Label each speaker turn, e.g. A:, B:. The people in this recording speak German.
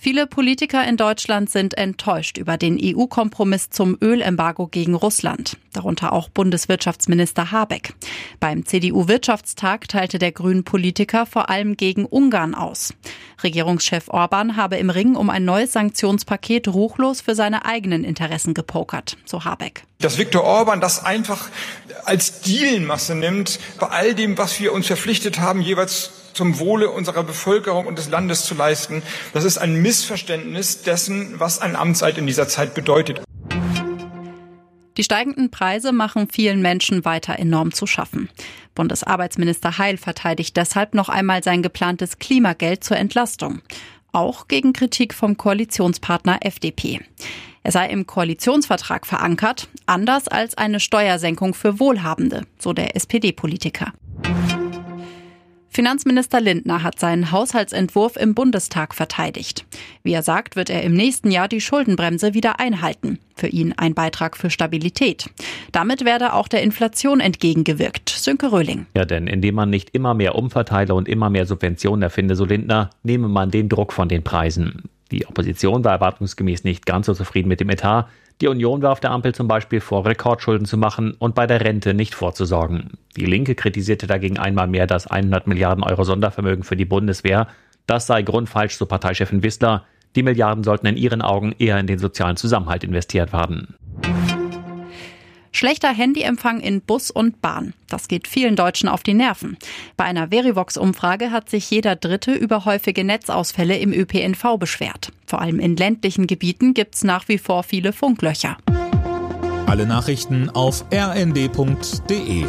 A: Viele Politiker in Deutschland sind enttäuscht über den EU-Kompromiss zum Ölembargo gegen Russland, darunter auch Bundeswirtschaftsminister Habeck. Beim CDU-Wirtschaftstag teilte der Grünen-Politiker vor allem gegen Ungarn aus. Regierungschef Orban habe im Ring um ein neues Sanktionspaket ruchlos für seine eigenen Interessen gepokert, so Habeck.
B: Dass Viktor Orban das einfach als Dealmasse nimmt, bei all dem, was wir uns verpflichtet haben, jeweils zum Wohle unserer Bevölkerung und des Landes zu leisten. Das ist ein Missverständnis dessen, was ein Amtseid in dieser Zeit bedeutet.
A: Die steigenden Preise machen vielen Menschen weiter enorm zu schaffen. Bundesarbeitsminister Heil verteidigt deshalb noch einmal sein geplantes Klimageld zur Entlastung. Auch gegen Kritik vom Koalitionspartner FDP. Er sei im Koalitionsvertrag verankert, anders als eine Steuersenkung für Wohlhabende, so der SPD-Politiker. Finanzminister Lindner hat seinen Haushaltsentwurf im Bundestag verteidigt. Wie er sagt, wird er im nächsten Jahr die Schuldenbremse wieder einhalten. Für ihn ein Beitrag für Stabilität. Damit werde auch der Inflation entgegengewirkt. Sönke Röhling.
C: Ja, denn indem man nicht immer mehr umverteile und immer mehr Subventionen erfinde, so Lindner, nehme man den Druck von den Preisen. Die Opposition war erwartungsgemäß nicht ganz so zufrieden mit dem Etat. Die Union warf der Ampel zum Beispiel vor, Rekordschulden zu machen und bei der Rente nicht vorzusorgen. Die Linke kritisierte dagegen einmal mehr das 100 Milliarden Euro Sondervermögen für die Bundeswehr. Das sei grundfalsch, so Parteichefin Wissler. Die Milliarden sollten in ihren Augen eher in den sozialen Zusammenhalt investiert werden.
A: Schlechter Handyempfang in Bus und Bahn. Das geht vielen Deutschen auf die Nerven. Bei einer Verivox-Umfrage hat sich jeder Dritte über häufige Netzausfälle im ÖPNV beschwert. Vor allem in ländlichen Gebieten gibt es nach wie vor viele Funklöcher.
D: Alle Nachrichten auf rnd.de